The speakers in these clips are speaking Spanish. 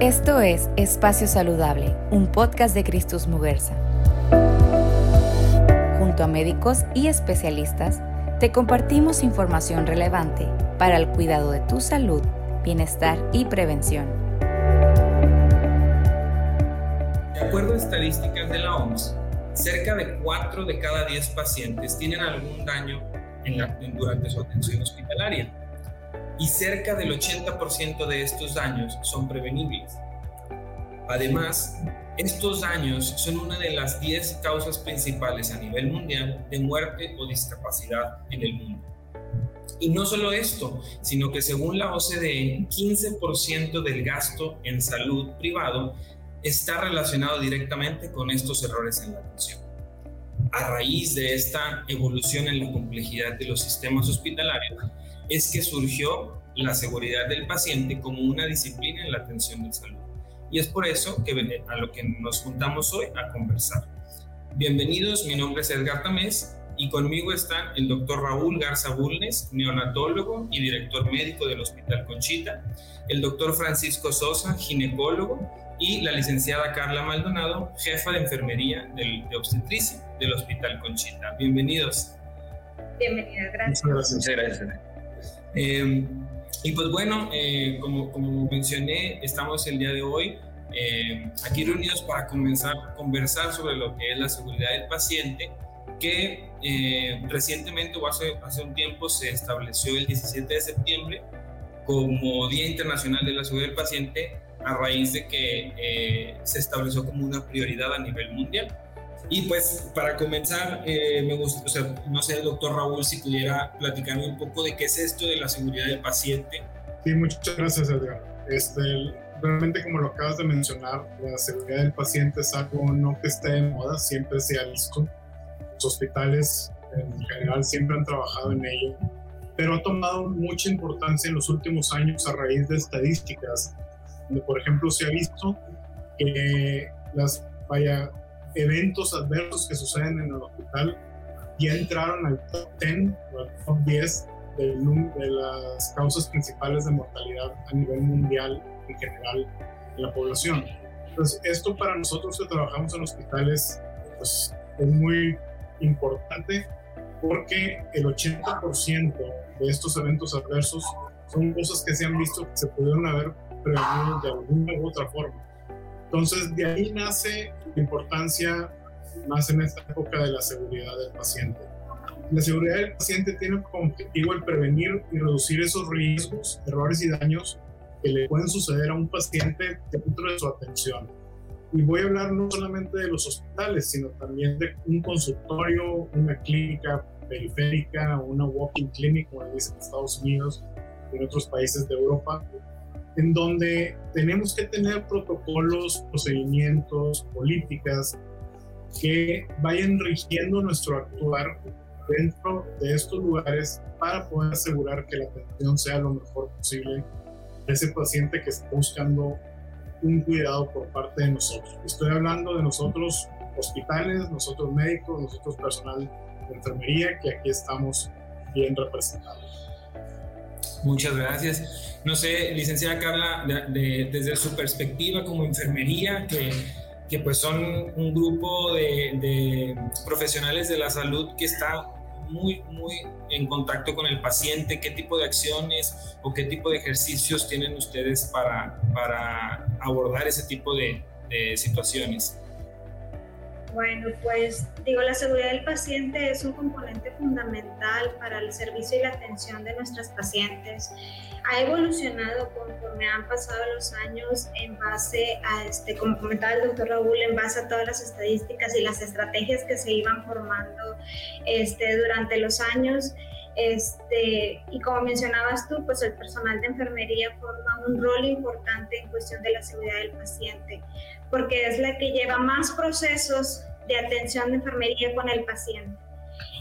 Esto es Espacio Saludable, un podcast de Cristus Muguerza. Junto a médicos y especialistas, te compartimos información relevante para el cuidado de tu salud, bienestar y prevención. De acuerdo a estadísticas de la OMS, cerca de 4 de cada 10 pacientes tienen algún daño durante su atención hospitalaria y cerca del 80% de estos daños son prevenibles. Además, estos daños son una de las 10 causas principales a nivel mundial de muerte o discapacidad en el mundo. Y no solo esto, sino que según la OCDE, 15% del gasto en salud privado está relacionado directamente con estos errores en la atención. A raíz de esta evolución en la complejidad de los sistemas hospitalarios, es que surgió la seguridad del paciente como una disciplina en la atención de salud. Y es por eso que a lo que nos juntamos hoy a conversar. Bienvenidos, mi nombre es Edgar Tamés y conmigo están el doctor Raúl Garza Bulnes, neonatólogo y director médico del Hospital Conchita, el doctor Francisco Sosa, ginecólogo, y la licenciada Carla Maldonado, jefa de enfermería del, de obstetricia del Hospital Conchita. Bienvenidos. Bienvenidas, gracias. Muchas gracias. gracias. Eh, y pues bueno, eh, como, como, mencioné, estamos el día de hoy eh, aquí reunidos para comenzar conversar sobre lo que es la seguridad del paciente, que recientemente o hace, hace un tiempo se estableció el 17 de septiembre como Día Internacional de la Seguridad del Paciente a raíz de que se estableció como una prioridad a nivel mundial. Y pues para comenzar, eh, me gusta, o sea, no sé, doctor Raúl, si pudiera platicarme un poco de qué es esto de la seguridad del paciente. Sí, muchas gracias, Edgar. Este, realmente, como lo acabas de mencionar, la seguridad del paciente es algo no que esté de moda, siempre se ha visto. Los hospitales en general siempre han trabajado en ello, pero ha tomado mucha importancia en los últimos años a raíz de estadísticas, donde, por ejemplo, se ha visto que las, vaya, eventos adversos que suceden en el hospital ya entraron al top 10 o al top 10 de, de las causas principales de mortalidad a nivel mundial en general en la población. Entonces, esto para nosotros que trabajamos en hospitales pues, es muy importante porque el 80% de estos eventos adversos son cosas que se han visto que se pudieron haber prevenido de alguna u otra forma. Entonces, de ahí nace la importancia más en esta época de la seguridad del paciente. La seguridad del paciente tiene como objetivo el prevenir y reducir esos riesgos, errores y daños que le pueden suceder a un paciente dentro de su atención. Y voy a hablar no solamente de los hospitales, sino también de un consultorio, una clínica periférica, una walking clinic, como dicen en Estados Unidos y en otros países de Europa, en donde tenemos que tener protocolos, procedimientos, políticas que vayan rigiendo nuestro actuar dentro de estos lugares para poder asegurar que la atención sea lo mejor posible de ese paciente que está buscando un cuidado por parte de nosotros. Estoy hablando de nosotros hospitales, nosotros médicos, nosotros personal de enfermería, que aquí estamos bien representados. Muchas gracias. No sé, licenciada Carla, desde su perspectiva como enfermería, que, que pues son un grupo de, profesionales de la salud que está muy, muy en contacto con el paciente, qué tipo de acciones o qué tipo de ejercicios tienen ustedes para, para abordar ese tipo de, de situaciones. Bueno, pues digo, la seguridad del paciente es un componente fundamental para el servicio y la atención de nuestras pacientes. Ha evolucionado conforme han pasado los años en base a, este, como comentaba el doctor Raúl, en base a todas las estadísticas y las estrategias que se iban formando este, durante los años. Este, y como mencionabas tú, pues el personal de enfermería forma un rol importante en cuestión de la seguridad del paciente, porque es la que lleva más procesos de atención de enfermería con el paciente.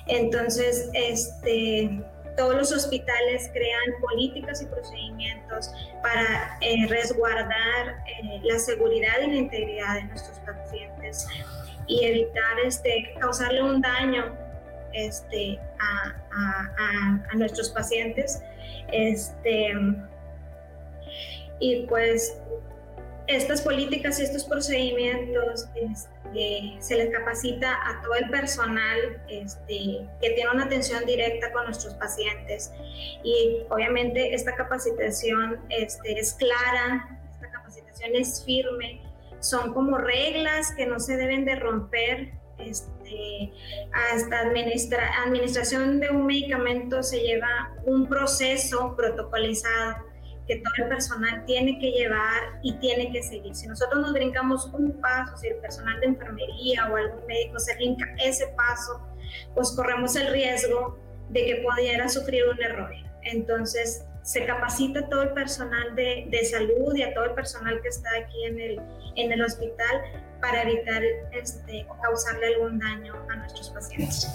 Entonces, este, todos los hospitales crean políticas y procedimientos para eh, resguardar eh, la seguridad y la integridad de nuestros pacientes y evitar este, causarle un daño este, a, a, a, nuestros pacientes. Este, y pues estas políticas y estos procedimientos este, se les capacita a todo el personal este, que tiene una atención directa con nuestros pacientes y obviamente esta capacitación este, es clara, esta capacitación es firme, son como reglas que no se deben de romper. Hasta administra administración de un medicamento se lleva un proceso protocolizado que todo el personal tiene que llevar y tiene que seguir. Si nosotros nos brincamos un paso, si el personal de enfermería o algún médico se brinca ese paso, pues corremos el riesgo de que pudiera sufrir un error. Entonces, se capacita todo el personal de, de, salud y a todo el personal que está aquí en el, en el hospital para evitar este, o causarle algún daño a nuestros pacientes.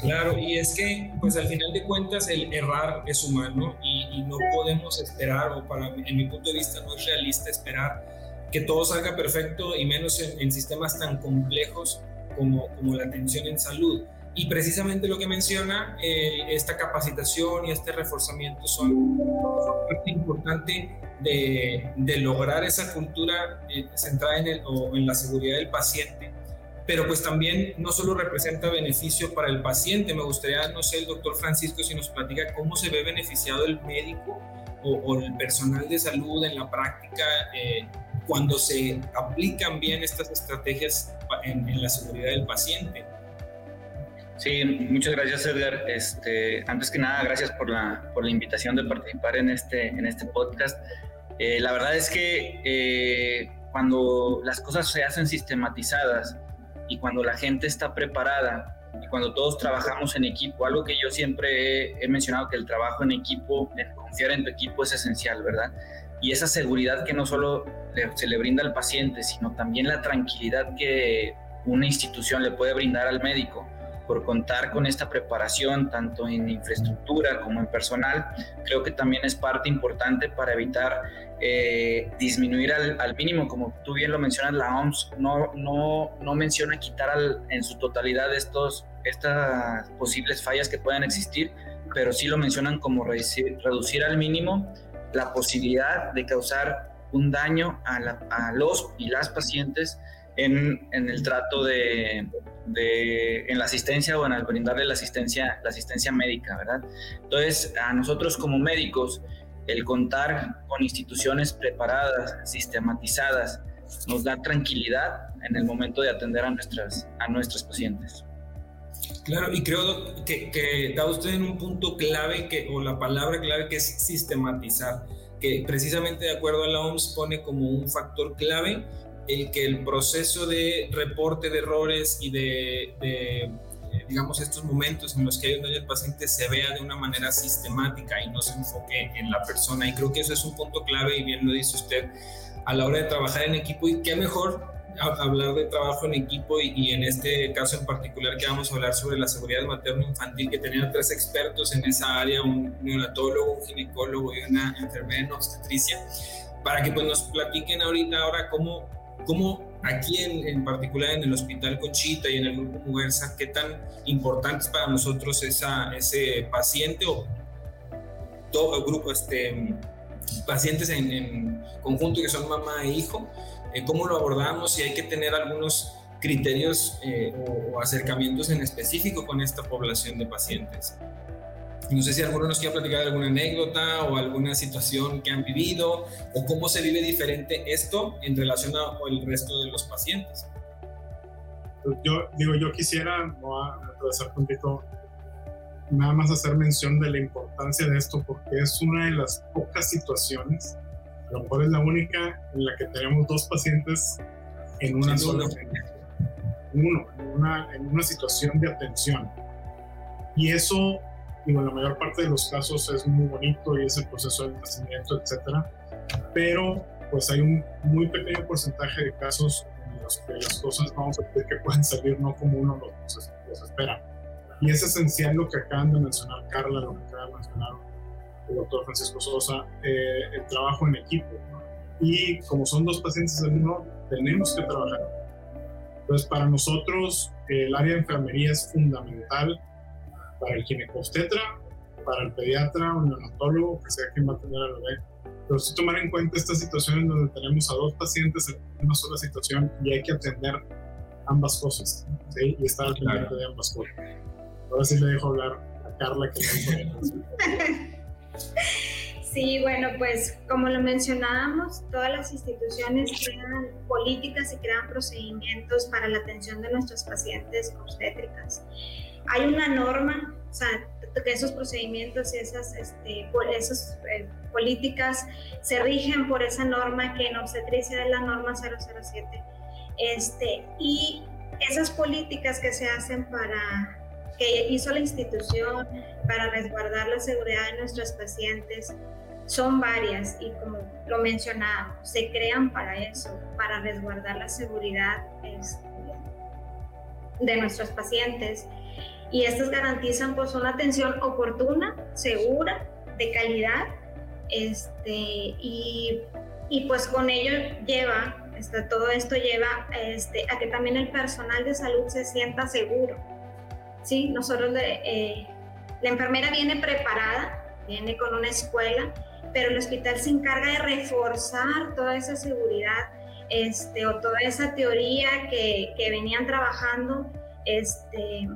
Claro, y es que, pues al final de cuentas, el errar es humano y, no podemos esperar, o para en mi punto de vista no es realista esperar que todo salga perfecto y menos en, sistemas tan complejos como, como la atención en salud. Y precisamente lo que menciona, eh, esta capacitación y este reforzamiento son parte importante de, lograr esa cultura eh, centrada en, el, o en la seguridad del paciente pero pues también no solo representa beneficio para el paciente, me gustaría, no sé, el doctor Francisco, si nos platica cómo se ve beneficiado el médico o, el personal de salud en la práctica eh, cuando se aplican bien estas estrategias en, la seguridad del paciente. Sí, muchas gracias Edgar. Este, antes que nada, gracias por la, por la invitación de participar en este, en este podcast. Eh, la verdad es que eh, cuando las cosas se hacen sistematizadas, y cuando la gente está preparada y cuando todos trabajamos en equipo, algo que yo siempre he, mencionado, que el trabajo en equipo, confiar en tu equipo es esencial, ¿verdad? Y esa seguridad que no solo se le brinda al paciente, sino también la tranquilidad que una institución le puede brindar al médico por contar con esta preparación tanto en infraestructura como en personal, creo que también es parte importante para evitar eh, disminuir al, mínimo, como tú bien lo mencionas, la OMS no, no, no menciona quitar en su totalidad estos, estas posibles fallas que puedan existir, pero sí lo mencionan como reducir, reducir al mínimo la posibilidad de causar un daño a, a los y las pacientes en, en el trato de, de, en la asistencia o en el brindarle la asistencia, la asistencia médica, ¿verdad? Entonces, a nosotros como médicos, el contar con instituciones preparadas, sistematizadas, nos da tranquilidad en el momento de atender a nuestras, a nuestros pacientes. Claro, y creo que, que da usted en un punto clave, que, o la palabra clave que es sistematizar, que precisamente de acuerdo a la OMS pone como un factor clave el que el proceso de reporte de errores y de, eh, digamos, estos momentos en los que hay un daño al paciente se vea de una manera sistemática y no se enfoque en la persona. Y creo que eso es un punto clave y bien lo dice usted a la hora de trabajar en equipo y qué mejor hablar de trabajo en equipo y, en este caso en particular que vamos a hablar sobre la seguridad materno-infantil, que tenían tres expertos en esa área, un neonatólogo, un ginecólogo y una enfermera en obstetricia, para que pues nos platiquen ahorita ahora cómo cómo aquí en, particular en el Hospital Conchita y en el Grupo Mujerza, qué tan importante es para nosotros esa, ese paciente o todo grupo, este, pacientes en, conjunto que son mamá e hijo, eh, cómo lo abordamos y hay que tener algunos criterios eh, o acercamientos en específico con esta población de pacientes. No sé si alguno nos quiere platicar alguna anécdota o alguna situación que han vivido o cómo se vive diferente esto en relación al resto de los pacientes. Pues yo digo, yo quisiera, no atravesar poquito, nada más hacer mención de la importancia de esto porque es una de las pocas situaciones, a lo mejor es la única en la que tenemos dos pacientes en una sola uno, en una, en una situación de atención. Y eso Digo, la mayor parte de los casos es muy bonito y es el proceso de nacimiento, etcétera, pero pues hay un muy pequeño porcentaje de casos en los que las cosas vamos a decir que pueden salir no como uno los, espera. Y es esencial lo que acaban de mencionar Carla, lo que acaba de mencionar el doctor Francisco Sosa, eh, el trabajo en equipo. Y como son dos pacientes en uno, tenemos que trabajar. Entonces, para nosotros, el área de enfermería es fundamental para el ginecostetra, para el pediatra o neonatólogo, que sea quien va a tener al bebé, Pero si tomar en cuenta esta situación en donde tenemos a dos pacientes en una sola situación y hay que atender ambas cosas, ¿sí? Y estar al pendiente de ambas cosas. Ahora sí le dejo hablar a Carla que Sí, bueno, pues como lo mencionábamos, todas las instituciones crean políticas y crean procedimientos para la atención de nuestros pacientes obstétricas. Hay una norma, o sea, que esos procedimientos y esas, este, esas eh, políticas se rigen por esa norma que en obstetricia es la norma 007. Este, y esas políticas que se hacen para que hizo la institución para resguardar la seguridad de nuestros pacientes son varias y como lo mencionábamos, se crean para eso, para resguardar la seguridad este, de nuestros pacientes. Y estas garantizan pues una atención oportuna, segura, de calidad, este, y, y pues con ello lleva, este, todo esto lleva este, a que también el personal de salud se sienta seguro. ¿sí? Nosotros, eh, la enfermera viene preparada, viene con una escuela, pero el hospital se encarga de reforzar toda esa seguridad este, o toda esa teoría que, que venían trabajando. Este,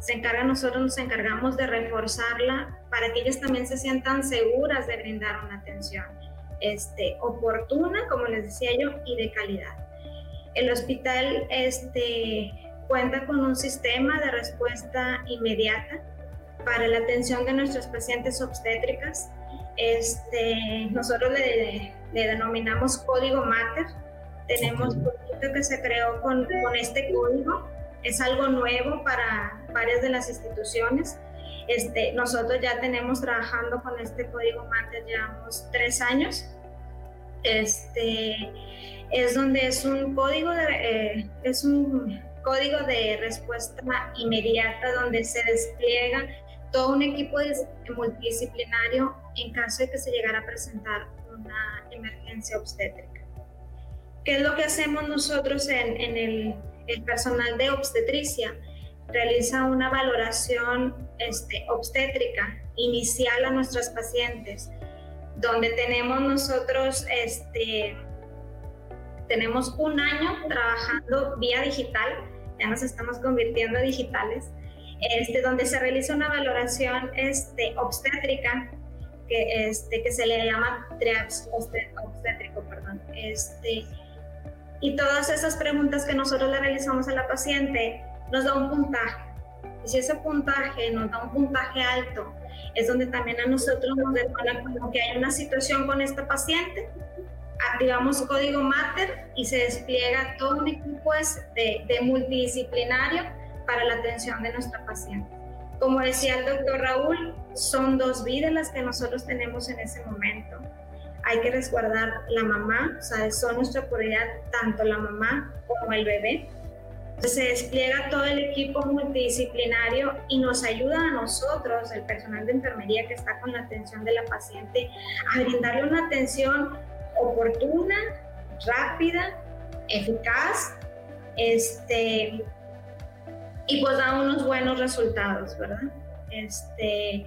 se encarga, nosotros nos encargamos de reforzarla para que ellas también se sientan seguras de brindar una atención este, oportuna, como les decía yo, y de calidad. El hospital este, cuenta con un sistema de respuesta inmediata para la atención de nuestros pacientes obstétricas. Este, nosotros le, denominamos código MATER. Tenemos un poquito que se creó con, con este código. Es algo nuevo para varias de las instituciones. Este, nosotros ya tenemos trabajando con este código MATER, llevamos tres años. Este, es donde es un código de, eh, es un código de respuesta inmediata donde se despliega todo un equipo multidisciplinario en caso de que se llegara a presentar una emergencia obstétrica. ¿Qué es lo que hacemos nosotros en, el, el, personal de obstetricia? Realiza una valoración este, obstétrica inicial a nuestros pacientes, donde tenemos nosotros este, tenemos un año trabajando vía digital ya nos estamos convirtiendo en digitales, este, donde se realiza una valoración este, obstétrica que, este, que se le llama triax obstétrico, perdón. Y todas esas preguntas que nosotros le realizamos a la paciente nos da un puntaje. Y si ese puntaje nos da un puntaje alto, es donde también a nosotros nos detona como que hay una situación con esta paciente activamos código Mater y se despliega todo un equipo de, de multidisciplinario para la atención de nuestra paciente. Como decía el doctor Raúl, son dos vidas las que nosotros tenemos en ese momento. Hay que resguardar la mamá, o sea, son nuestra prioridad tanto la mamá como el bebé. Se despliega todo el equipo multidisciplinario y nos ayuda a nosotros, el personal de enfermería que está con la atención de la paciente, a brindarle una atención oportuna, rápida, eficaz, este, y pues da unos buenos resultados, ¿verdad? Este,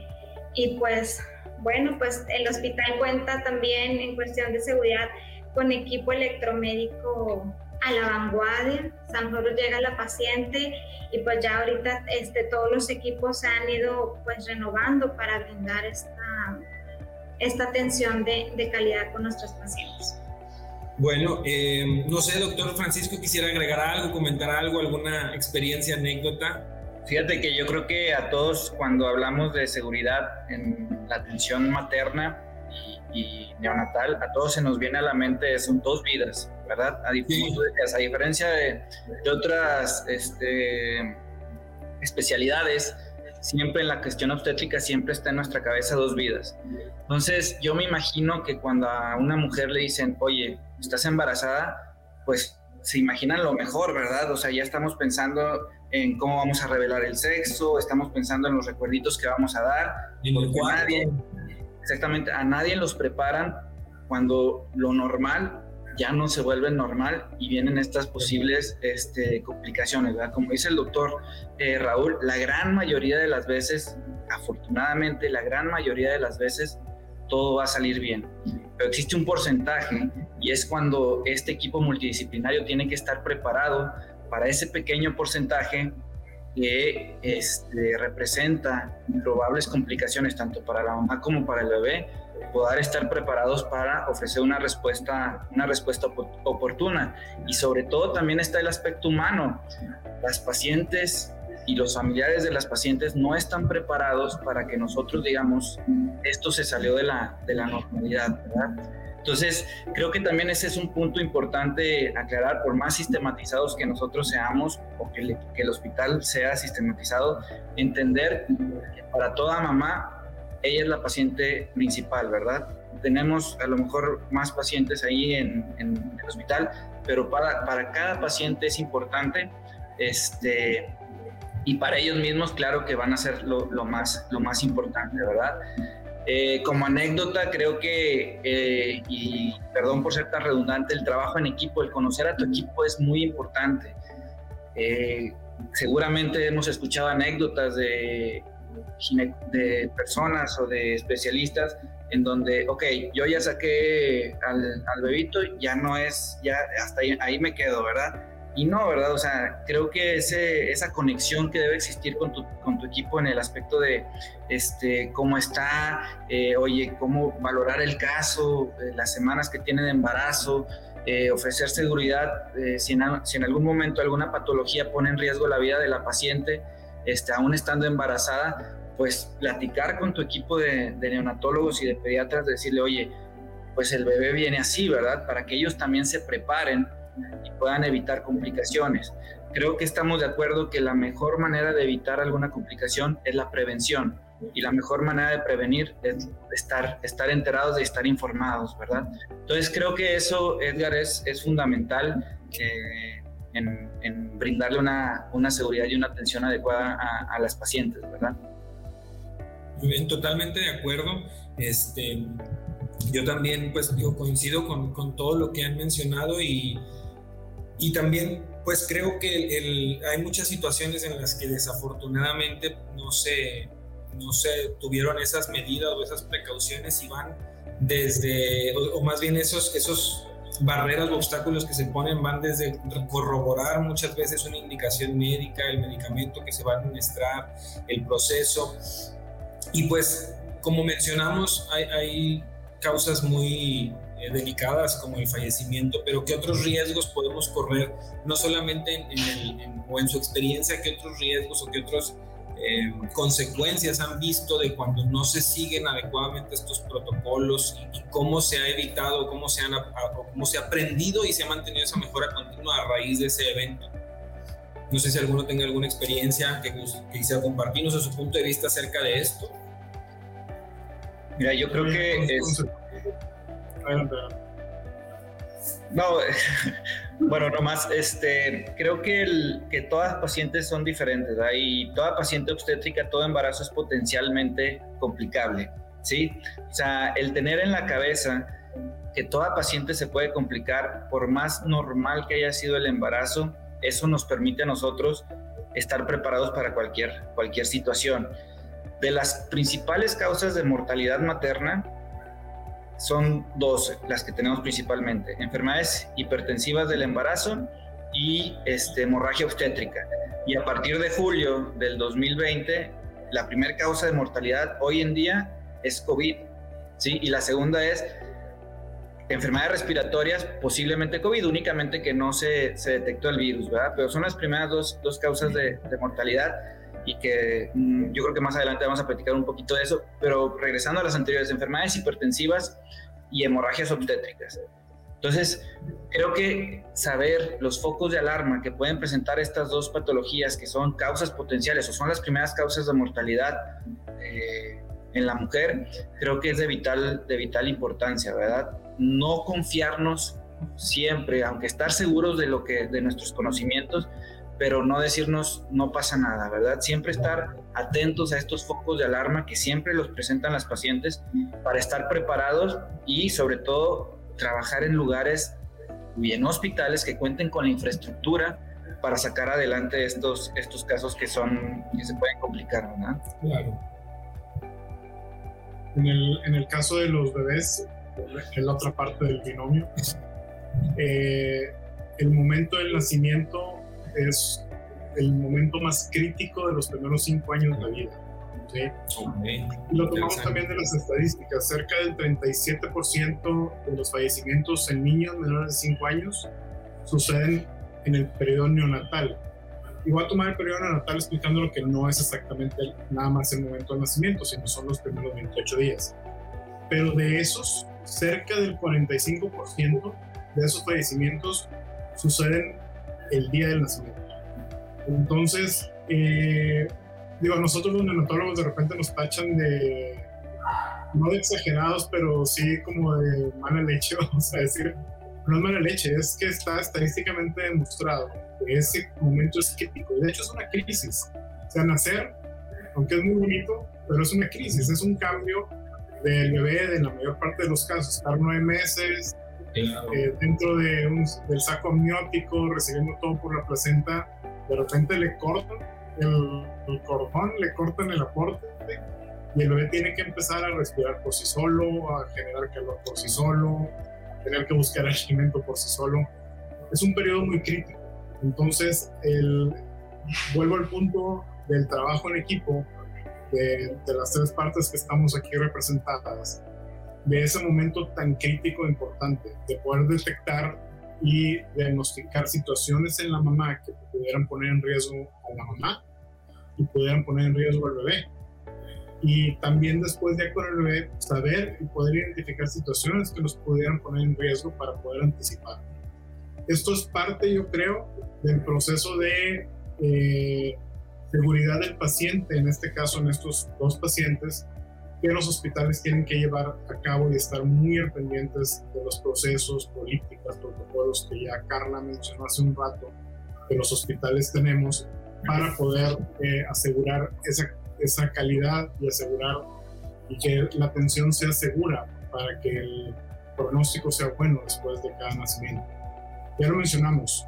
y pues, bueno, pues el hospital cuenta también en cuestión de seguridad con equipo electromédico a la vanguardia. San Jorge llega la paciente y pues ya ahorita este, todos los equipos se han ido pues renovando para brindar esta esta atención de, de calidad con nuestros pacientes. Bueno, eh, no sé, doctor Francisco, quisiera agregar algo, comentar algo, alguna experiencia, anécdota. Fíjate que yo creo que a todos cuando hablamos de seguridad en la atención materna y, neonatal, a todos se nos viene a la mente son dos vidas, ¿verdad? A, a diferencia de, de otras este, especialidades, siempre en la cuestión obstétrica siempre está en nuestra cabeza dos vidas. Entonces, yo me imagino que cuando a una mujer le dicen, oye, estás embarazada, pues se imaginan lo mejor, ¿verdad? O sea, ya estamos pensando en cómo vamos a revelar el sexo, estamos pensando en los recuerditos que vamos a dar. Y nadie, exactamente, a nadie los preparan cuando lo normal ya no se vuelve normal y vienen estas posibles este, complicaciones, ¿verdad? Como dice el doctor eh, Raúl, la gran mayoría de las veces, afortunadamente, la gran mayoría de las veces, todo va a salir bien. Pero existe un porcentaje y es cuando este equipo multidisciplinario tiene que estar preparado para ese pequeño porcentaje que este, representa probables complicaciones tanto para la mamá como para el bebé, poder estar preparados para ofrecer una respuesta, una respuesta oportuna. Y sobre todo también está el aspecto humano. Las pacientes y los familiares de las pacientes no están preparados para que nosotros digamos, esto se salió de la, de la normalidad, ¿verdad? Entonces, creo que también ese es un punto importante aclarar, por más sistematizados que nosotros seamos o que, que el hospital sea sistematizado, entender que para toda mamá, ella es la paciente principal, ¿verdad? Tenemos a lo mejor más pacientes ahí en, en el hospital, pero para, para cada paciente es importante este, y para ellos mismos, claro que van a ser lo, lo más, lo más importante, ¿verdad? Eh, como anécdota, creo que, eh, y perdón por ser tan redundante, el trabajo en equipo, el conocer a tu equipo es muy importante. Eh, seguramente hemos escuchado anécdotas de, de personas o de especialistas en donde, ok, yo ya saqué al, al bebito, ya no es, ya hasta ahí, ahí me quedo, ¿verdad? Y no, ¿verdad? O sea, creo que ese, esa conexión que debe existir con tu, con tu equipo en el aspecto de este, cómo está, eh, oye, cómo valorar el caso, eh, las semanas que tiene de embarazo, eh, ofrecer seguridad, si en, si, en, algún momento alguna patología pone en riesgo la vida de la paciente, este, aún estando embarazada, pues platicar con tu equipo de, neonatólogos y de pediatras, decirle, oye, pues el bebé viene así, ¿verdad? Para que ellos también se preparen y puedan evitar complicaciones. Creo que estamos de acuerdo que la mejor manera de evitar alguna complicación es la prevención y la mejor manera de prevenir es estar, estar enterados de estar informados, ¿verdad? Entonces creo que eso, Edgar, es, es fundamental eh, en, brindarle una, una, seguridad y una atención adecuada a, las pacientes, ¿verdad? Muy bien, totalmente de acuerdo. Este, yo también, pues, digo, coincido con, con todo lo que han mencionado y y también, pues creo que hay muchas situaciones en las que desafortunadamente no se, no se tuvieron esas medidas o esas precauciones y van desde, o, más bien esos, esos barreras o obstáculos que se ponen van desde corroborar muchas veces una indicación médica, el medicamento que se va a administrar, el proceso. Y pues, como mencionamos, hay, hay causas muy eh, delicadas como el fallecimiento, pero ¿qué otros riesgos podemos correr? No solamente en, el, o en su experiencia, ¿qué otros riesgos o qué otras eh, consecuencias han visto de cuando no se siguen adecuadamente estos protocolos y, cómo se ha evitado, cómo se, han, cómo se ha aprendido y se ha mantenido esa mejora continua a raíz de ese evento? No sé si alguno tenga alguna experiencia que, que quisiera compartirnos a su punto de vista acerca de esto. Mira, yo creo que es, no, bueno, nomás, este, creo que, que todas pacientes son diferentes, ¿verdad? toda paciente obstétrica, todo embarazo es potencialmente complicable, ¿sí? O sea, el tener en la cabeza que toda paciente se puede complicar, por más normal que haya sido el embarazo, eso nos permite a nosotros estar preparados para cualquier, cualquier situación. De las principales causas de mortalidad materna, son dos las que tenemos principalmente, enfermedades hipertensivas del embarazo y este, hemorragia obstétrica. Y a partir de julio del 2020, la primera causa de mortalidad hoy en día es COVID, ¿sí? Y la segunda es enfermedades respiratorias, posiblemente COVID, únicamente que no se, se detectó el virus, ¿verdad? Pero son las primeras dos, dos causas de, de mortalidad y que mm, yo creo que más adelante vamos a platicar un poquito de eso, pero regresando a las anteriores, enfermedades hipertensivas y hemorragias obstétricas. Entonces, creo que saber los focos de alarma que pueden presentar estas dos patologías, que son causas potenciales o son las primeras causas de mortalidad eh, en la mujer, creo que es de vital, de vital importancia, ¿verdad? No confiarnos siempre, aunque estar seguros de, lo que, de nuestros conocimientos, pero no decirnos no pasa nada, ¿verdad? Siempre estar atentos a estos focos de alarma que siempre los presentan las pacientes para estar preparados y sobre todo trabajar en lugares y en hospitales que cuenten con la infraestructura para sacar adelante estos, estos casos que son que se pueden complicar, ¿verdad? Claro. En el, en el caso de los bebés, que es la otra parte del binomio, eh, el momento del nacimiento es el momento más crítico de los primeros cinco años de la vida. ¿sí? Y lo tomamos también de las estadísticas. Cerca del 37% de los fallecimientos en niños menores de 5 años suceden en el periodo neonatal. Y voy a tomar el periodo neonatal explicando lo que no es exactamente nada más el momento del nacimiento, sino son los primeros 28 días. Pero de esos, cerca del 45% de esos fallecimientos suceden el día del nacimiento. Entonces, eh, digo, nosotros los neonatólogos de repente nos tachan de, no de exagerados, pero sí como de mala leche, vamos a decir. No es mala leche, es que está estadísticamente demostrado que ese momento es crítico. De hecho, es una crisis. O sea, nacer, aunque es muy bonito, pero es una crisis, es un cambio del bebé, en la mayor parte de los casos, estar nueve meses eh, dentro de un, del saco amniótico, recibiendo todo por la placenta, de repente le cortan el, el cordón, le cortan el aporte y el bebé tiene que empezar a respirar por sí solo, a generar calor por sí solo, tener que buscar alimento por sí solo. Es un periodo muy crítico. Entonces, el, vuelvo al punto del trabajo en equipo, de, de, las tres partes que estamos aquí representadas, de ese momento tan crítico e importante, de poder detectar y diagnosticar situaciones en la mamá que pudieran poner en riesgo a la mamá y pudieran poner en riesgo al bebé. Y también después de con el bebé, saber y poder identificar situaciones que los pudieran poner en riesgo para poder anticipar. Esto es parte, yo creo, del proceso de eh, seguridad del paciente, en este caso en estos dos pacientes, que los hospitales tienen que llevar a cabo y estar muy pendientes de los procesos, políticas, protocolos que ya Carla mencionó hace un rato que los hospitales tenemos para poder eh, asegurar esa, esa calidad y asegurar y que la atención sea segura para que el pronóstico sea bueno después de cada nacimiento. Ya lo mencionamos,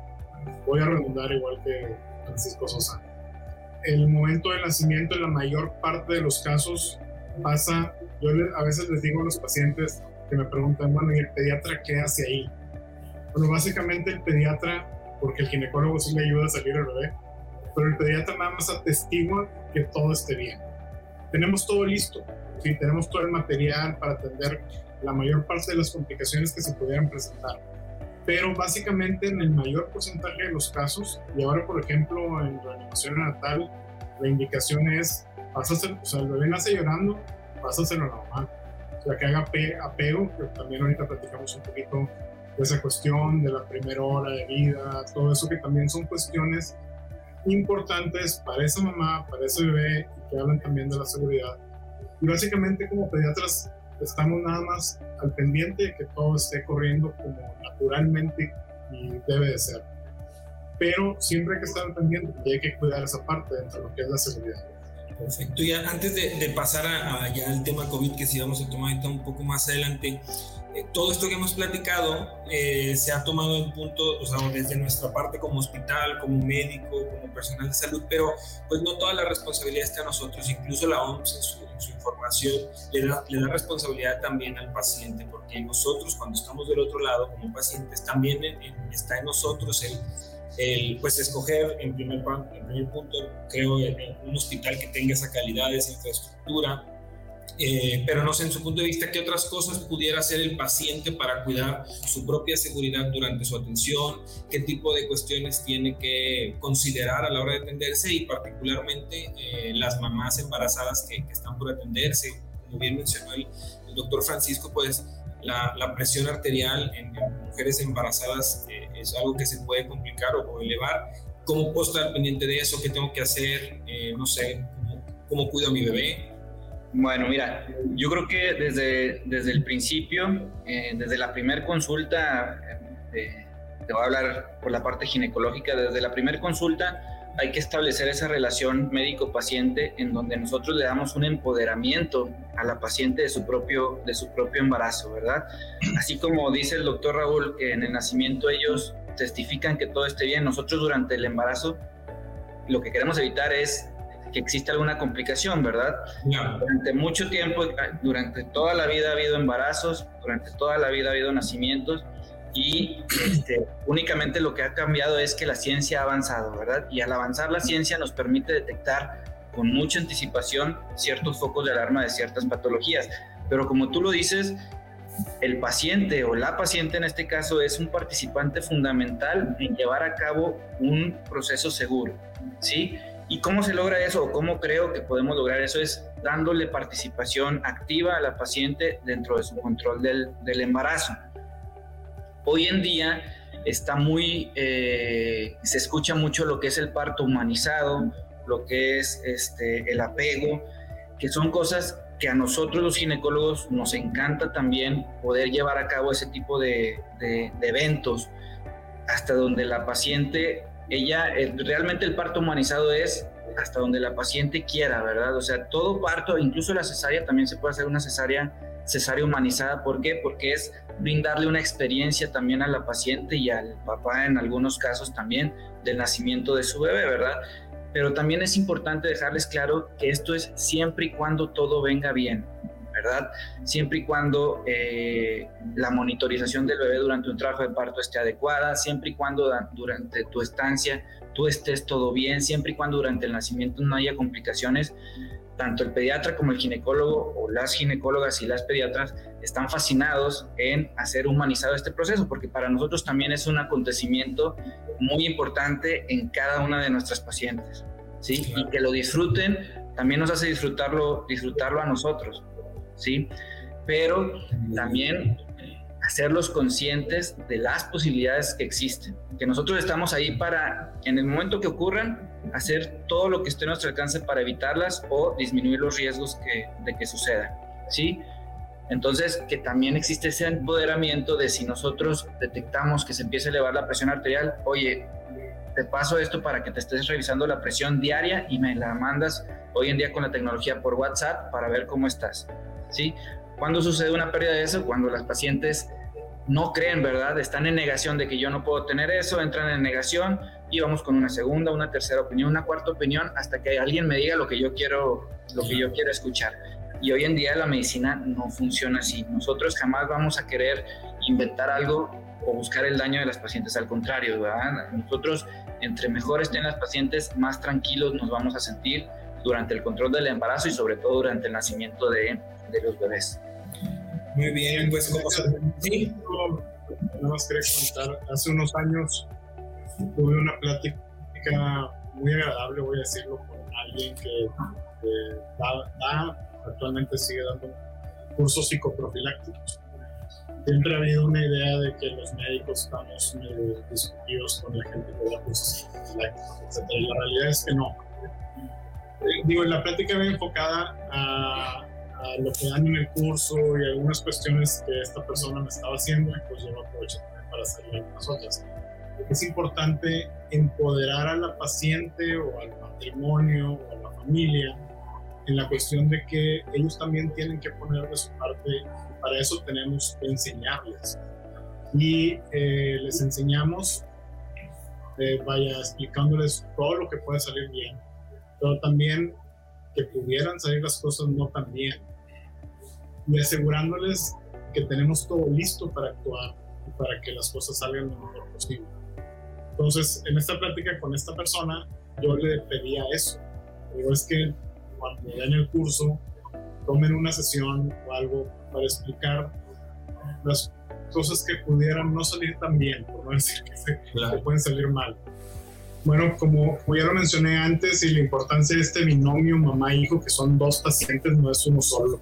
voy a redundar igual que Francisco Sosa. El momento del nacimiento en la mayor parte de los casos pasa, yo a veces les digo a los pacientes que me preguntan, bueno, ¿y el pediatra qué hace ahí? Bueno, básicamente el pediatra, porque el ginecólogo sí le ayuda a salir al bebé, pero el pediatra nada más atestigua que todo esté bien. Tenemos todo listo, ¿sí? tenemos todo el material para atender la mayor parte de las complicaciones que se pudieran presentar. Pero básicamente en el mayor porcentaje de los casos, y ahora por ejemplo en reanimación natal, la indicación es pásaselo, o sea, el bebé nace llorando, pásaselo a la mamá. O sea, que haga apego, que también ahorita platicamos un poquito de esa cuestión, de la primera hora de vida, todo eso que también son cuestiones importantes para esa mamá, para ese bebé, y que hablan también de la seguridad. Y básicamente como pediatras estamos nada más al pendiente de que todo esté corriendo como naturalmente y debe de ser. Pero siempre hay que estar al pendiente y hay que cuidar esa parte dentro de lo que es la seguridad. Perfecto. Ya antes de, pasar a, ya al tema COVID, que si vamos a tomar un poco más adelante, eh, todo esto que hemos platicado eh, se ha tomado en punto, o sea, desde nuestra parte como hospital, como médico, como personal de salud, pero pues no toda la responsabilidad está a nosotros, incluso la OMS en su, información le da, le da responsabilidad también al paciente, porque nosotros cuando estamos del otro lado como pacientes también está en nosotros el el pues escoger en primer, punto, creo, un hospital que tenga esa calidad, esa infraestructura, eh, pero no sé, en su punto de vista, qué otras cosas pudiera hacer el paciente para cuidar su propia seguridad durante su atención, qué tipo de cuestiones tiene que considerar a la hora de atenderse y particularmente eh, las mamás embarazadas que, están por atenderse, como bien mencionó el, doctor Francisco, pues la, la presión arterial en, mujeres embarazadas eh, es algo que se puede complicar o, elevar. ¿Cómo puedo estar pendiente de eso? ¿Qué tengo que hacer? Eh, no sé, ¿cómo, ¿cómo, cuido a mi bebé? Bueno, mira, yo creo que desde, desde el principio, eh, desde la primera consulta, te voy a hablar por la parte ginecológica, desde la primera consulta, hay que establecer esa relación médico-paciente en donde nosotros le damos un empoderamiento a la paciente de su propio, de su propio embarazo, ¿verdad? Así como dice el doctor Raúl que en el nacimiento ellos testifican que todo esté bien, nosotros durante el embarazo lo que queremos evitar es que existe alguna complicación, ¿verdad? Durante mucho tiempo, durante toda la vida ha habido embarazos, durante toda la vida ha habido nacimientos y este, únicamente lo que ha cambiado es que la ciencia ha avanzado, ¿verdad? Y al avanzar la ciencia nos permite detectar con mucha anticipación ciertos focos de alarma de ciertas patologías. Pero como tú lo dices, el paciente o la paciente en este caso es un participante fundamental en llevar a cabo un proceso seguro, ¿sí? ¿Y cómo se logra eso o cómo creo que podemos lograr eso? Es dándole participación activa a la paciente dentro de su control del, del embarazo. Hoy en día está muy, eh, se escucha mucho lo que es el parto humanizado, lo que es este, el apego, que son cosas que a nosotros los ginecólogos nos encanta también poder llevar a cabo ese tipo de, eventos, hasta donde la paciente, ella, realmente el parto humanizado es hasta donde la paciente quiera, ¿verdad? O sea, todo parto, incluso la cesárea, también se puede hacer una cesárea, cesárea humanizada. ¿Por qué? Porque es brindarle una experiencia también a la paciente y al papá en algunos casos también del nacimiento de su bebé, ¿verdad? pero también es importante dejarles claro que esto es siempre y cuando todo venga bien, ¿verdad? Siempre y cuando eh, la monitorización del bebé durante un trabajo de parto esté adecuada, siempre y cuando durante tu estancia tú estés todo bien, siempre y cuando durante el nacimiento no haya complicaciones, tanto el pediatra como el ginecólogo o las ginecólogas y las pediatras están fascinados en hacer humanizado este proceso, porque para nosotros también es un acontecimiento muy importante en cada una de nuestras pacientes, ¿sí? Y que lo disfruten también nos hace disfrutarlo, disfrutarlo a nosotros, ¿sí? Pero también hacerlos conscientes de las posibilidades que existen, que nosotros estamos ahí para, en el momento que ocurran, hacer todo lo que esté a nuestro alcance para evitarlas o disminuir los riesgos que, de que sucedan, ¿sí? Entonces, que también existe ese empoderamiento de si nosotros detectamos que se empieza a elevar la presión arterial, oye, te paso esto para que te estés revisando la presión diaria y me la mandas hoy en día con la tecnología por WhatsApp para ver cómo estás, ¿sí? ¿Cuándo sucede una pérdida de eso? Cuando las pacientes no creen, ¿verdad? Están en negación de que yo no puedo tener eso, entran en negación y vamos con una segunda, una tercera opinión, una cuarta opinión hasta que alguien me diga lo que yo quiero, lo que yo quiero escuchar. Y hoy en día la medicina no funciona así. Nosotros jamás vamos a querer inventar algo o buscar el daño de las pacientes, al contrario, ¿verdad? Nosotros, entre mejor estén las pacientes, más tranquilos nos vamos a sentir durante el control del embarazo y sobre todo durante el nacimiento de, de los bebés. Muy bien, pues como. Sí. Nada más quería comentar, hace unos años tuve una plática muy agradable, voy a decirlo, con alguien que da, actualmente sigue dando cursos psicoprofilácticos. Siempre ha habido una idea de que los médicos estamos discutidos con la gente que da cursos psicoprofilácticos, etc. La realidad es que no. Eh, digo, la plática va enfocada a lo que dan en el curso y algunas cuestiones que esta persona me estaba haciendo, pues yo aprovecho también para hacerle algunas otras. Es importante empoderar a la paciente o al matrimonio o a la familia en la cuestión de que ellos también tienen que poner de su parte para eso tenemos que enseñarles. Y eh, les enseñamos, eh, vaya explicándoles todo lo que puede salir bien, pero también que pudieran salir las cosas no tan bien y asegurándoles que tenemos todo listo para actuar y para que las cosas salgan lo mejor posible. Entonces, en esta plática con esta persona, yo le pedía eso. Digo, es que cuando den el curso, tomen una sesión o algo para explicar las cosas que pudieran no salir tan bien, por no decir que, se, pueden salir mal. Bueno, como, como, ya lo mencioné antes, y la importancia de este binomio mamá-hijo, que son dos pacientes, no es uno solo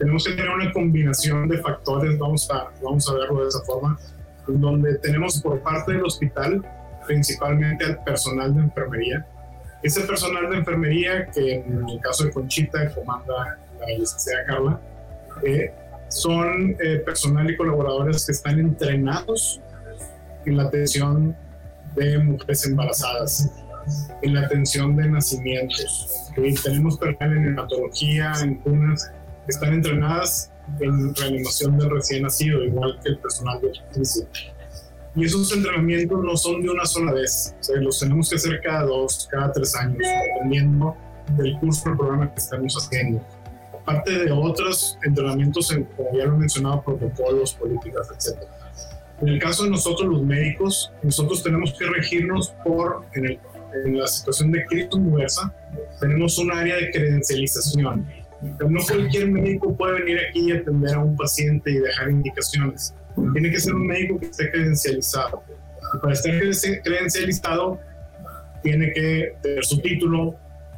tenemos que tener una combinación de factores, vamos a, vamos a verlo de esa forma, donde tenemos por parte del hospital principalmente al personal de enfermería. Ese personal de enfermería, que en el caso de Conchita comanda la licenciada Carla, eh, son eh, personal y colaboradores que están entrenados en la atención de mujeres embarazadas, en la atención de nacimientos. Tenemos personal en hematología, en cunas, están entrenadas en reanimación del recién nacido, igual que el personal de justicia. Y esos entrenamientos no son de una sola vez, o sea, los tenemos que hacer cada dos, cada tres años, dependiendo del curso del programa que estamos haciendo. Aparte de otros entrenamientos, en, como ya lo he mencionado, protocolos, políticas, etc. En el caso de nosotros los médicos, nosotros tenemos que regirnos por, en, en la situación de crisis inversa, tenemos un área de credencialización. No cualquier médico puede venir aquí y atender a un paciente y dejar indicaciones. Tiene que ser un médico que esté credencializado. Y para estar credencializado, tiene que tener su título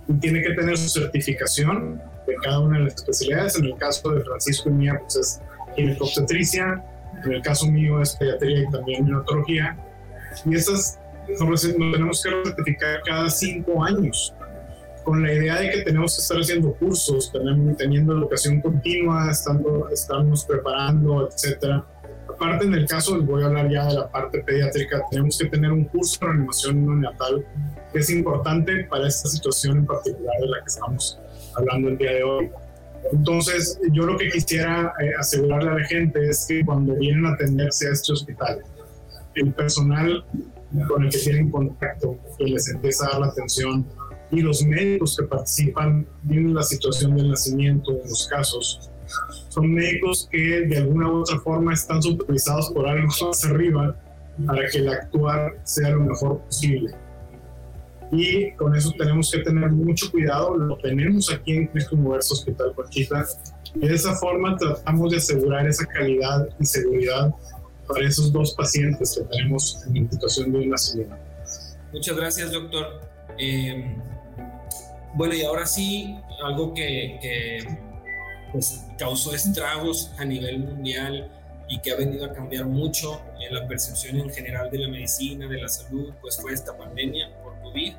y tiene que tener su certificación de cada una de las especialidades. En el caso de Francisco y mía, pues es ginecobstetricia. En el caso mío es pediatría y también neonatología. Y esas nos tenemos que certificar cada cinco años con la idea de que tenemos que estar haciendo cursos, teniendo educación continua, estando, estamos preparando, etcétera. Aparte, en el caso, voy a hablar ya de la parte pediátrica, tenemos que tener un curso de reanimación neonatal que es importante para esta situación en particular de la que estamos hablando el día de hoy. Entonces, yo lo que quisiera eh, asegurarle a la gente es que cuando vienen a atenderse a este hospital, el personal con el que tienen contacto, que les empieza a dar la atención, y los médicos que participan en la situación del nacimiento en los casos son médicos que de alguna u otra forma están supervisados por algo más arriba para que el actuar sea lo mejor posible. Y con eso tenemos que tener mucho cuidado, lo tenemos aquí en Cristo Universo Hospital Conchita, y de esa forma tratamos de asegurar esa calidad y seguridad para esos dos pacientes que tenemos en la situación de nacimiento. Muchas gracias, doctor. Eh, bueno, y ahora sí, algo que, pues, causó estragos a nivel mundial y que ha venido a cambiar mucho en la percepción en general de la medicina, de la salud, pues fue esta pandemia por COVID.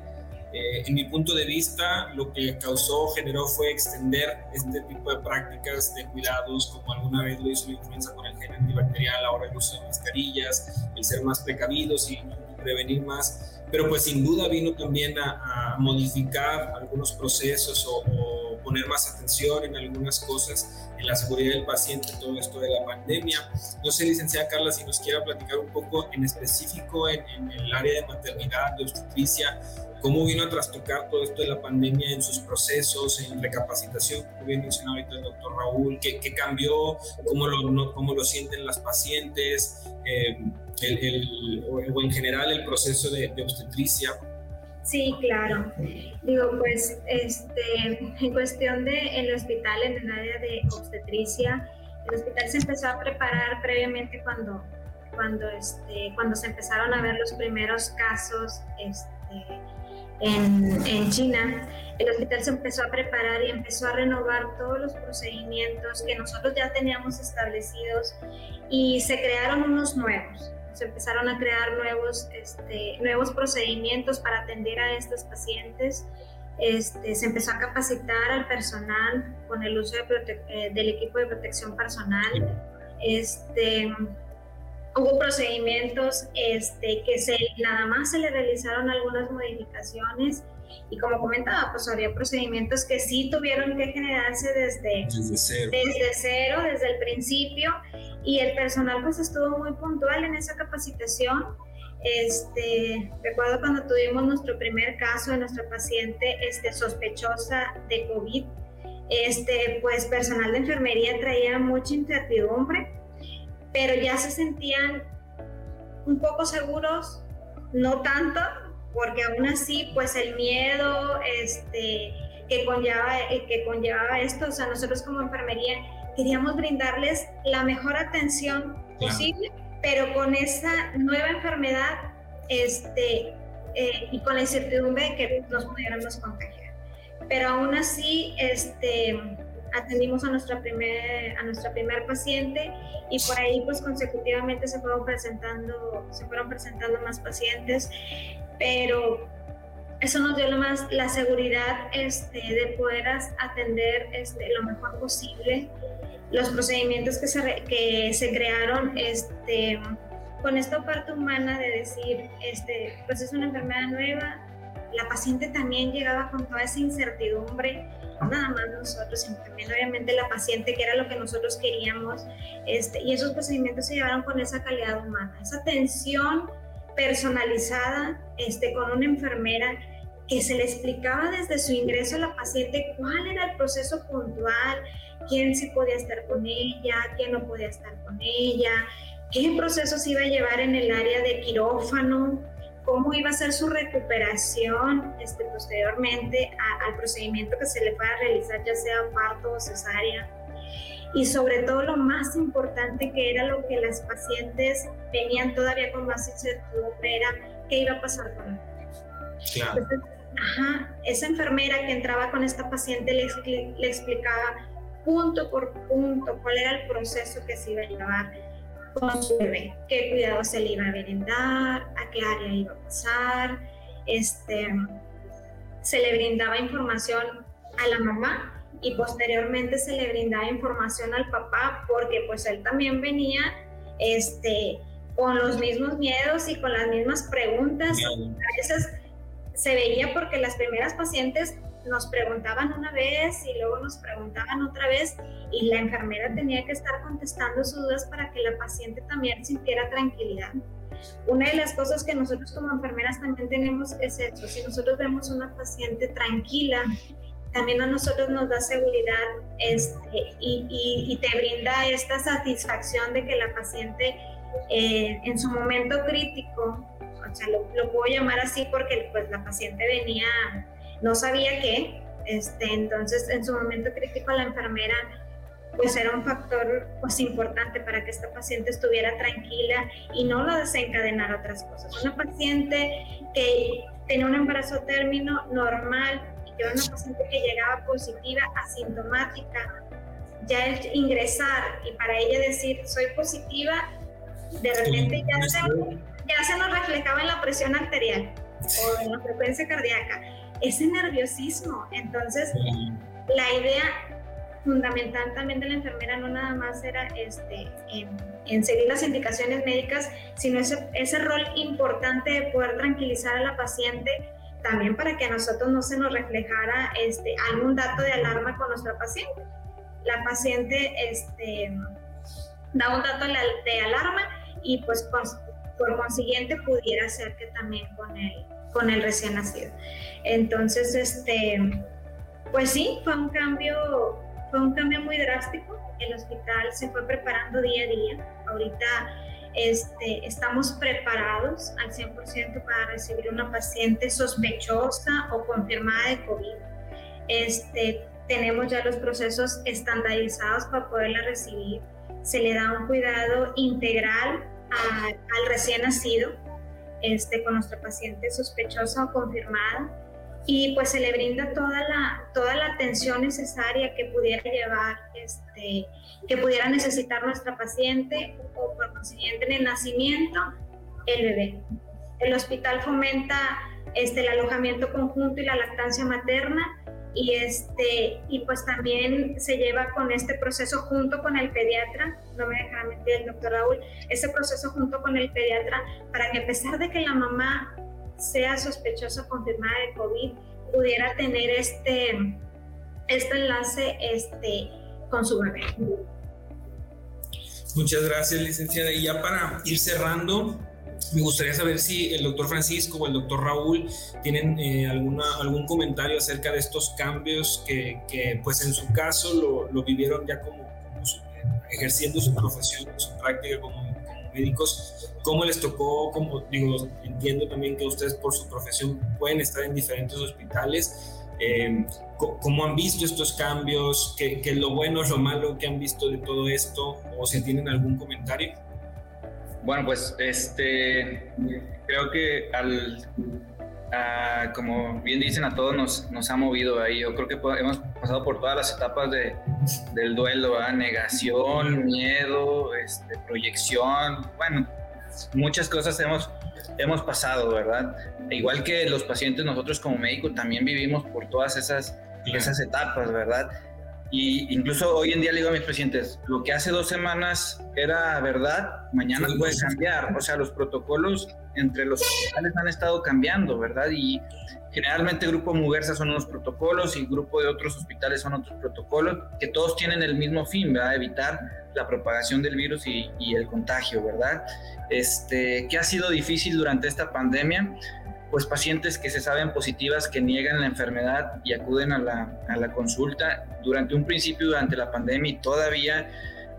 Eh, en mi punto de vista, lo que causó, generó fue extender este tipo de prácticas de cuidados, como alguna vez lo hizo la influenza con el gen antibacterial, ahora el uso de mascarillas, el ser más precavidos y prevenir más pero pues sin duda vino también a, modificar algunos procesos o, poner más atención en algunas cosas en la seguridad del paciente, todo esto de la pandemia. No sé, licenciada Carla, si nos quiera platicar un poco en específico en, en el área de maternidad, de obstetricia, cómo vino a trastocar todo esto de la pandemia en sus procesos, en recapacitación, como bien mencionó ahorita el doctor Raúl, qué, qué cambió, cómo lo, cómo lo sienten las pacientes. Eh, el, o en general el proceso de, obstetricia? Sí, claro. Digo, pues, este, en cuestión de el hospital, en el área de obstetricia, el hospital se empezó a preparar previamente cuando, cuando, este, cuando se empezaron a ver los primeros casos este, en, en China. El hospital se empezó a preparar y empezó a renovar todos los procedimientos que nosotros ya teníamos establecidos y se crearon unos nuevos se empezaron a crear nuevos, este, nuevos procedimientos para atender a estos pacientes. Este, se empezó a capacitar al personal con el uso eh, del equipo de protección personal. Este, hubo procedimientos este, que se, nada más se le realizaron algunas modificaciones y como comentaba, pues había procedimientos que sí tuvieron que generarse desde, desde, cero. desde cero, desde el principio, y el personal pues estuvo muy puntual en esa capacitación. Este, recuerdo cuando tuvimos nuestro primer caso de nuestra paciente este, sospechosa de COVID, este, pues personal de enfermería traía mucha incertidumbre, pero ya se sentían un poco seguros, no tanto, porque aún así, pues el miedo este, que, conlleva, eh, que conllevaba esto, o sea, nosotros como enfermería queríamos brindarles la mejor atención posible, pero con esa nueva enfermedad este, eh, y con la incertidumbre de que nos pudiéramos contagiar. Pero aún así, este, atendimos a nuestra primer, a nuestra primer paciente y por ahí pues consecutivamente se fueron presentando, se fueron presentando más pacientes, pero eso nos dio lo más la seguridad este, de poder atender este, lo mejor posible los procedimientos que se, que se crearon este, con esta parte humana de decir, este, pues es una enfermedad nueva, la paciente también llegaba con toda esa incertidumbre, no nada más nosotros, sino también obviamente la paciente, que era lo que nosotros queríamos, este, y esos procedimientos se llevaron con esa calidad humana, esa atención personalizada este, con una enfermera que se le explicaba desde su ingreso a la paciente cuál era el proceso puntual, quién sí podía estar con ella, quién no podía estar con ella, qué procesos iba a llevar en el área de quirófano, cómo iba a ser su recuperación este, posteriormente al procedimiento que se le fuera a realizar, ya sea parto o cesárea. Y sobre todo lo más importante que era lo que las pacientes tenían todavía con más incertidumbre era qué iba a pasar con ella. Claro. ajá, esa enfermera que entraba con esta paciente le, le explicaba punto por punto cuál era el proceso que se iba a llevar con su bebé, qué cuidado se le iba a brindar, a qué área iba a pasar, este, se le brindaba información a la mamá y posteriormente se le brindaba información al papá porque pues él también venía este, con los mismos miedos y con las mismas preguntas. A veces se veía porque las primeras pacientes nos preguntaban una vez y luego nos preguntaban otra vez y la enfermera tenía que estar contestando sus dudas para que la paciente también sintiera tranquilidad. Una de las cosas que nosotros como enfermeras también tenemos es eso, si nosotros vemos una paciente tranquila, también a nosotros nos da seguridad este, y, te brinda esta satisfacción de que la paciente eh, en su momento crítico, o sea, lo, lo, puedo llamar así porque pues la paciente venía no sabía qué, este, entonces en su momento crítico la enfermera pues era un factor pues importante para que esta paciente estuviera tranquila y no lo desencadenara otras cosas. Una paciente que tenía un embarazo término normal y que era una paciente que llegaba positiva, asintomática, ya el ingresar y para ella decir soy positiva, de repente ya se, ya se nos reflejaba en la presión arterial o en la frecuencia cardíaca ese nerviosismo. Entonces, la idea fundamental también de la enfermera no nada más era este, en, seguir las indicaciones médicas, sino ese, ese rol importante de poder tranquilizar a la paciente también para que a nosotros no se nos reflejara este, algún dato de alarma con nuestra paciente. La paciente este, da un dato de alarma y pues por consiguiente pudiera ser que también con el, con el recién nacido. Entonces, este, pues sí, fue un cambio, fue un cambio muy drástico. El hospital se fue preparando día a día. Ahorita este, estamos preparados al 100% para recibir una paciente sospechosa o confirmada de COVID. Este, tenemos ya los procesos estandarizados para poderla recibir. Se le da un cuidado integral al recién nacido este, con nuestra paciente sospechosa o confirmada y pues se le brinda toda la, toda la atención necesaria que pudiera llevar, este, que pudiera necesitar nuestra paciente o por consiguiente en el nacimiento el bebé. El hospital fomenta este, el alojamiento conjunto y la lactancia materna y este y pues también se lleva con este proceso junto con el pediatra no me dejará mentir el doctor Raúl ese proceso junto con el pediatra para que a pesar de que la mamá sea sospechosa confirmada de COVID pudiera tener este este enlace este con su bebé. Muchas gracias licenciada. Y ya para ir cerrando me gustaría saber si el doctor Francisco o el doctor Raúl tienen eh, algún comentario acerca de estos cambios que, pues en su caso lo, vivieron ya como, ejerciendo su profesión, su práctica como, médicos, cómo les tocó, como digo, entiendo también que ustedes por su profesión pueden estar en diferentes hospitales. Eh, ¿Cómo han visto estos cambios? ¿Qué, ¿Qué lo bueno, lo malo que han visto de todo esto? ¿O si tienen algún comentario? Bueno, pues este, creo que al, como bien dicen, a todos nos, nos ha movido ahí. Yo creo que hemos pasado por todas las etapas de, del duelo, negación, miedo, este, proyección, bueno, muchas cosas hemos, hemos pasado, ¿verdad? igual que los pacientes, nosotros como médicos también vivimos por todas esas, esas etapas, ¿verdad? Y incluso hoy en día le digo a mis pacientes, lo que hace dos semanas era verdad, mañana puede cambiar. O sea, los protocolos entre los hospitales han estado cambiando, ¿verdad? Y generalmente Grupo Muguerza son unos protocolos y Grupo de otros hospitales son otros protocolos, que todos tienen el mismo fin, ¿verdad? Evitar la propagación del virus y, y el contagio, ¿verdad? Este, ¿Qué ha sido difícil durante esta pandemia? Pues pacientes que se saben positivas, que niegan la enfermedad y acuden a la, a la consulta durante un principio, durante la pandemia y todavía,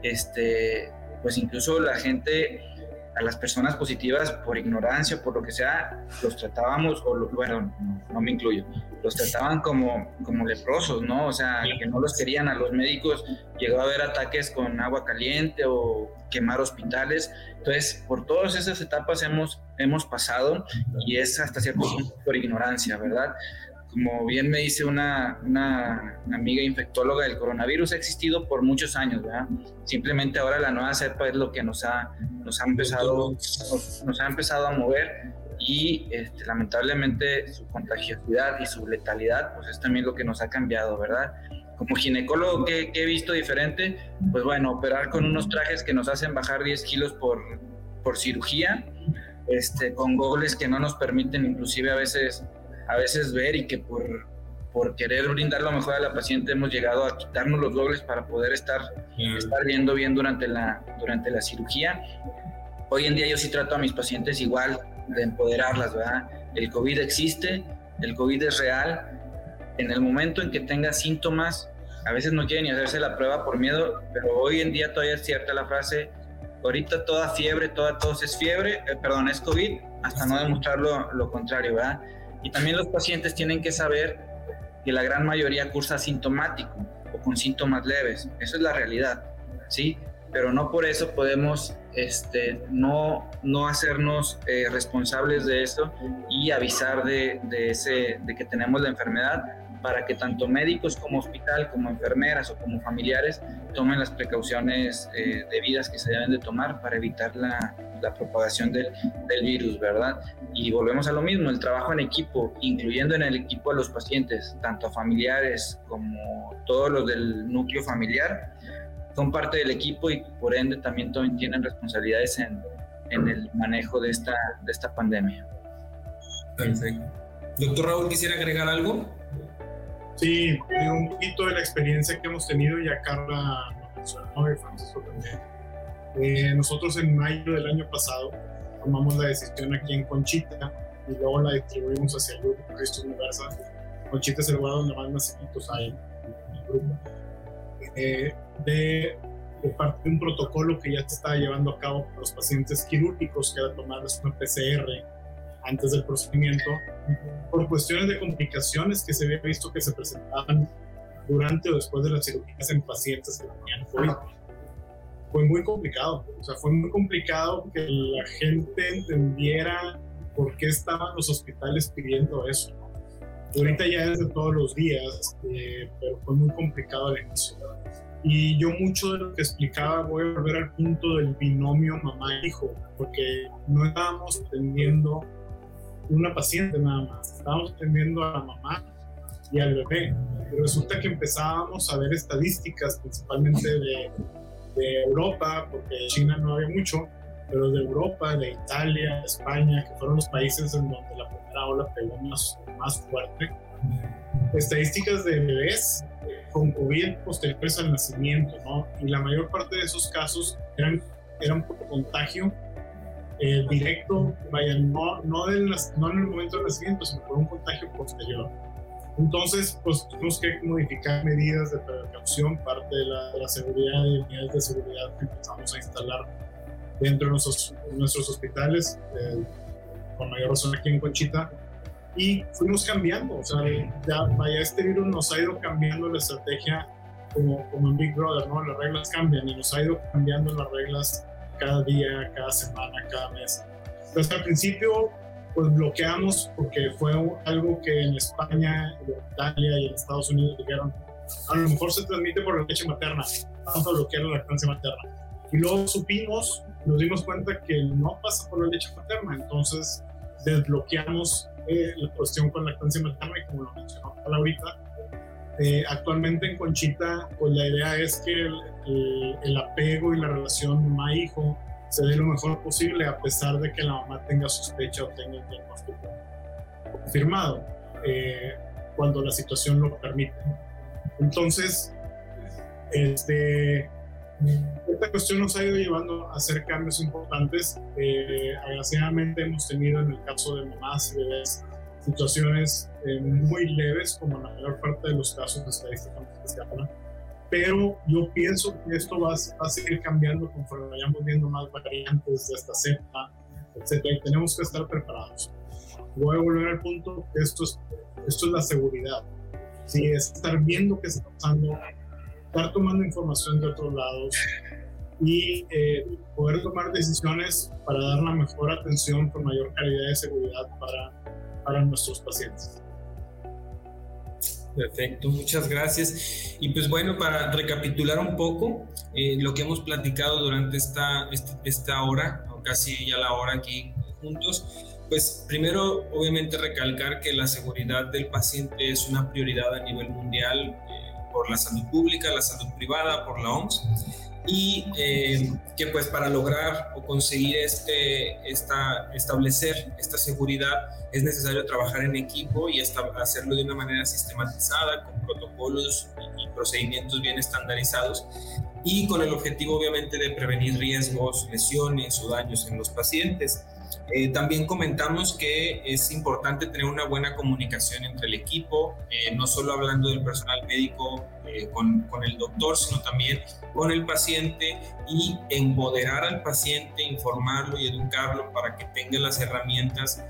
este, pues incluso la gente a las personas positivas por ignorancia, por lo que sea, los tratábamos, o bueno, no, me incluyo, los trataban como, como leprosos, ¿no? O sea, que no los querían a los médicos, llegó a haber ataques con agua caliente o quemar hospitales. Entonces, por todas esas etapas hemos, hemos pasado y es hasta cierto punto por ignorancia, ¿verdad? Como bien me dice una, una, amiga infectóloga, el coronavirus ha existido por muchos años, ¿verdad? Simplemente ahora la nueva cepa es lo que nos ha, nos ha, empezado, nos, ha empezado a mover y este, lamentablemente su contagiosidad y su letalidad, pues es también lo que nos ha cambiado, ¿verdad? Como ginecólogo que, he visto diferente, pues bueno, operar con unos trajes que nos hacen bajar 10 kilos por, por cirugía, este, con goles que no nos permiten inclusive a veces a veces ver y que por, por querer brindar lo mejor a la paciente hemos llegado a quitarnos los dobles para poder estar, estar viendo bien durante la, durante la cirugía. Hoy en día yo sí trato a mis pacientes igual de empoderarlas, ¿verdad? El COVID existe, el COVID es real. En el momento en que tenga síntomas, a veces no quieren ni hacerse la prueba por miedo, pero hoy en día todavía es cierta la frase, ahorita toda fiebre, toda tos es fiebre, eh, perdón, es COVID, hasta no demostrar lo, lo contrario, ¿verdad? Y también los pacientes tienen que saber que la gran mayoría cursa asintomático o con síntomas leves. Eso es la realidad, ¿sí? Pero no por eso podemos este, no, no hacernos eh, responsables de eso y avisar de, de, ese, de que tenemos la enfermedad para que tanto médicos como hospital, como enfermeras o como familiares tomen las precauciones eh, debidas que se deben de tomar para evitar la, la propagación del, del, virus, ¿verdad? Y volvemos a lo mismo, el trabajo en equipo, incluyendo en el equipo a los pacientes, tanto a familiares como todos los del núcleo familiar, son parte del equipo y por ende también tienen responsabilidades en, en el manejo de esta, de esta pandemia. Perfecto. Doctor Raúl, ¿quisiera agregar algo? Sí, un poquito de la experiencia que hemos tenido, ya Carla lo mencionó y Francisco también. Eh, nosotros en mayo del año pasado tomamos la decisión aquí en Conchita y luego la distribuimos hacia el grupo Cristo Universal. Conchita es el lugar donde más nacidos hay en el grupo. Eh, de, de, parte de un protocolo que ya se estaba llevando a cabo para los pacientes quirúrgicos, que era tomarles una PCR antes del procedimiento por cuestiones de complicaciones que se había visto que se presentaban durante o después de las cirugías en pacientes que tenían COVID. Fue muy complicado, o sea, fue muy complicado que la gente entendiera por qué estaban los hospitales pidiendo eso. Ahorita ya es de todos los días, eh, pero fue muy complicado al inicio. Y yo mucho de lo que explicaba, voy a volver al punto del binomio mamá-hijo, porque no estábamos atendiendo una paciente nada más. Estábamos atendiendo a la mamá y al bebé. Y resulta que empezábamos a ver estadísticas, principalmente de, de Europa, porque China no había mucho, pero de Europa, de Italia, España, que fueron los países en donde la primera ola pegó más, más fuerte. Estadísticas de bebés con COVID posteriores al nacimiento, ¿no? Y la mayor parte de esos casos eran, eran por contagio eh, directo, vaya, no, no, del, no en el momento del nacimiento, sino por un contagio posterior. Entonces, pues tuvimos que modificar medidas de precaución, parte de la, de la seguridad y medidas de seguridad que empezamos a instalar dentro de nuestros, nuestros hospitales, eh, con mayor razón aquí en Conchita, y fuimos cambiando, o sea, ya, vaya, este virus nos ha ido cambiando la estrategia como, como en Big Brother, ¿no? Las reglas cambian y nos ha ido cambiando las reglas cada día, cada semana, cada mes. Entonces al principio pues bloqueamos porque fue algo que en España, en Italia y en Estados Unidos dijeron, a lo mejor se transmite por la leche materna, vamos a bloquear la lactancia materna. Y luego supimos, nos dimos cuenta que no pasa por la leche materna, entonces desbloqueamos eh, la cuestión con la lactancia materna y como lo mencionó ahorita, eh, actualmente en Conchita, pues la idea es que el, apego y la relación mamá-hijo se dé lo mejor posible a pesar de que la mamá tenga sospecha o tenga el diagnóstico confirmado, eh, cuando la situación lo permite. Entonces, este, Esta cuestión nos ha ido llevando a hacer cambios importantes. Eh, hemos tenido en el caso de mamás y bebés situaciones eh, muy leves, como la mayor parte de los casos estadísticamente se hablan. Pero yo pienso que esto va, a seguir cambiando conforme vayamos viendo más variantes de esta cepa, etc. Y tenemos que estar preparados. Voy a volver al punto que esto es, esto es la seguridad. Sí, es estar viendo qué está pasando, estar tomando información de otros lados y eh, poder tomar decisiones para dar la mejor atención con mayor calidad de seguridad para, para nuestros pacientes. Perfecto, muchas gracias. Y pues bueno, para recapitular un poco eh, lo que hemos platicado durante esta, esta, esta hora, casi ya la hora aquí juntos, pues primero obviamente recalcar que la seguridad del paciente es una prioridad a nivel mundial por la salud pública, la salud privada, por la OMS, y eh, que pues para lograr o conseguir este, esta, establecer esta seguridad es necesario trabajar en equipo y hacerlo de una manera sistematizada, con protocolos y procedimientos bien estandarizados y con el objetivo obviamente de prevenir riesgos, lesiones o daños en los pacientes. Eh, también comentamos que es importante tener una buena comunicación entre el equipo, eh, no solo hablando del personal médico eh, con, con, el doctor, sino también con el paciente y empoderar al paciente, informarlo y educarlo para que tenga las herramientas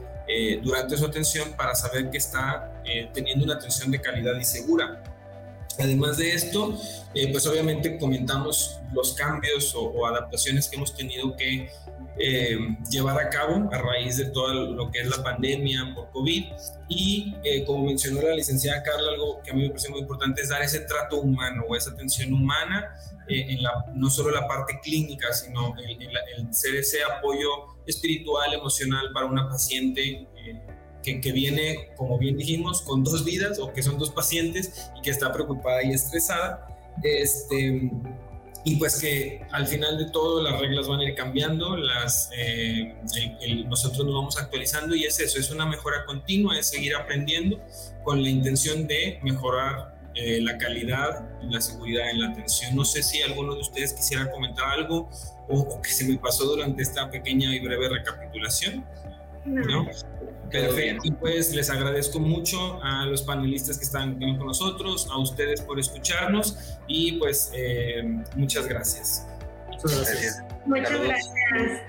durante su atención para saber que está teniendo una atención de calidad y segura. Además de esto, pues obviamente comentamos los cambios o, o adaptaciones que hemos tenido que eh, llevar a cabo a raíz de todo lo que es la pandemia por COVID. Y eh, como mencionó la licenciada Carla, algo que a mí me parece muy importante es dar ese trato humano o esa atención humana, eh, en la, no solo la parte clínica, sino el, el, ser ese apoyo espiritual, emocional para una paciente. Que, que, viene, como bien dijimos, con dos vidas o que son dos pacientes y que está preocupada y estresada. Este, y pues que al final de todo las reglas van a ir cambiando, las, eh, nosotros nos vamos actualizando y es eso, es una mejora continua, es seguir aprendiendo con la intención de mejorar eh, la calidad y la seguridad en la atención. No sé si alguno de ustedes quisiera comentar algo o, que se me pasó durante esta pequeña y breve recapitulación. ¿no? Perfecto, y pues les agradezco mucho a los panelistas que están con nosotros, a ustedes por escucharnos y pues eh, muchas gracias. Muchas gracias. Muchas gracias.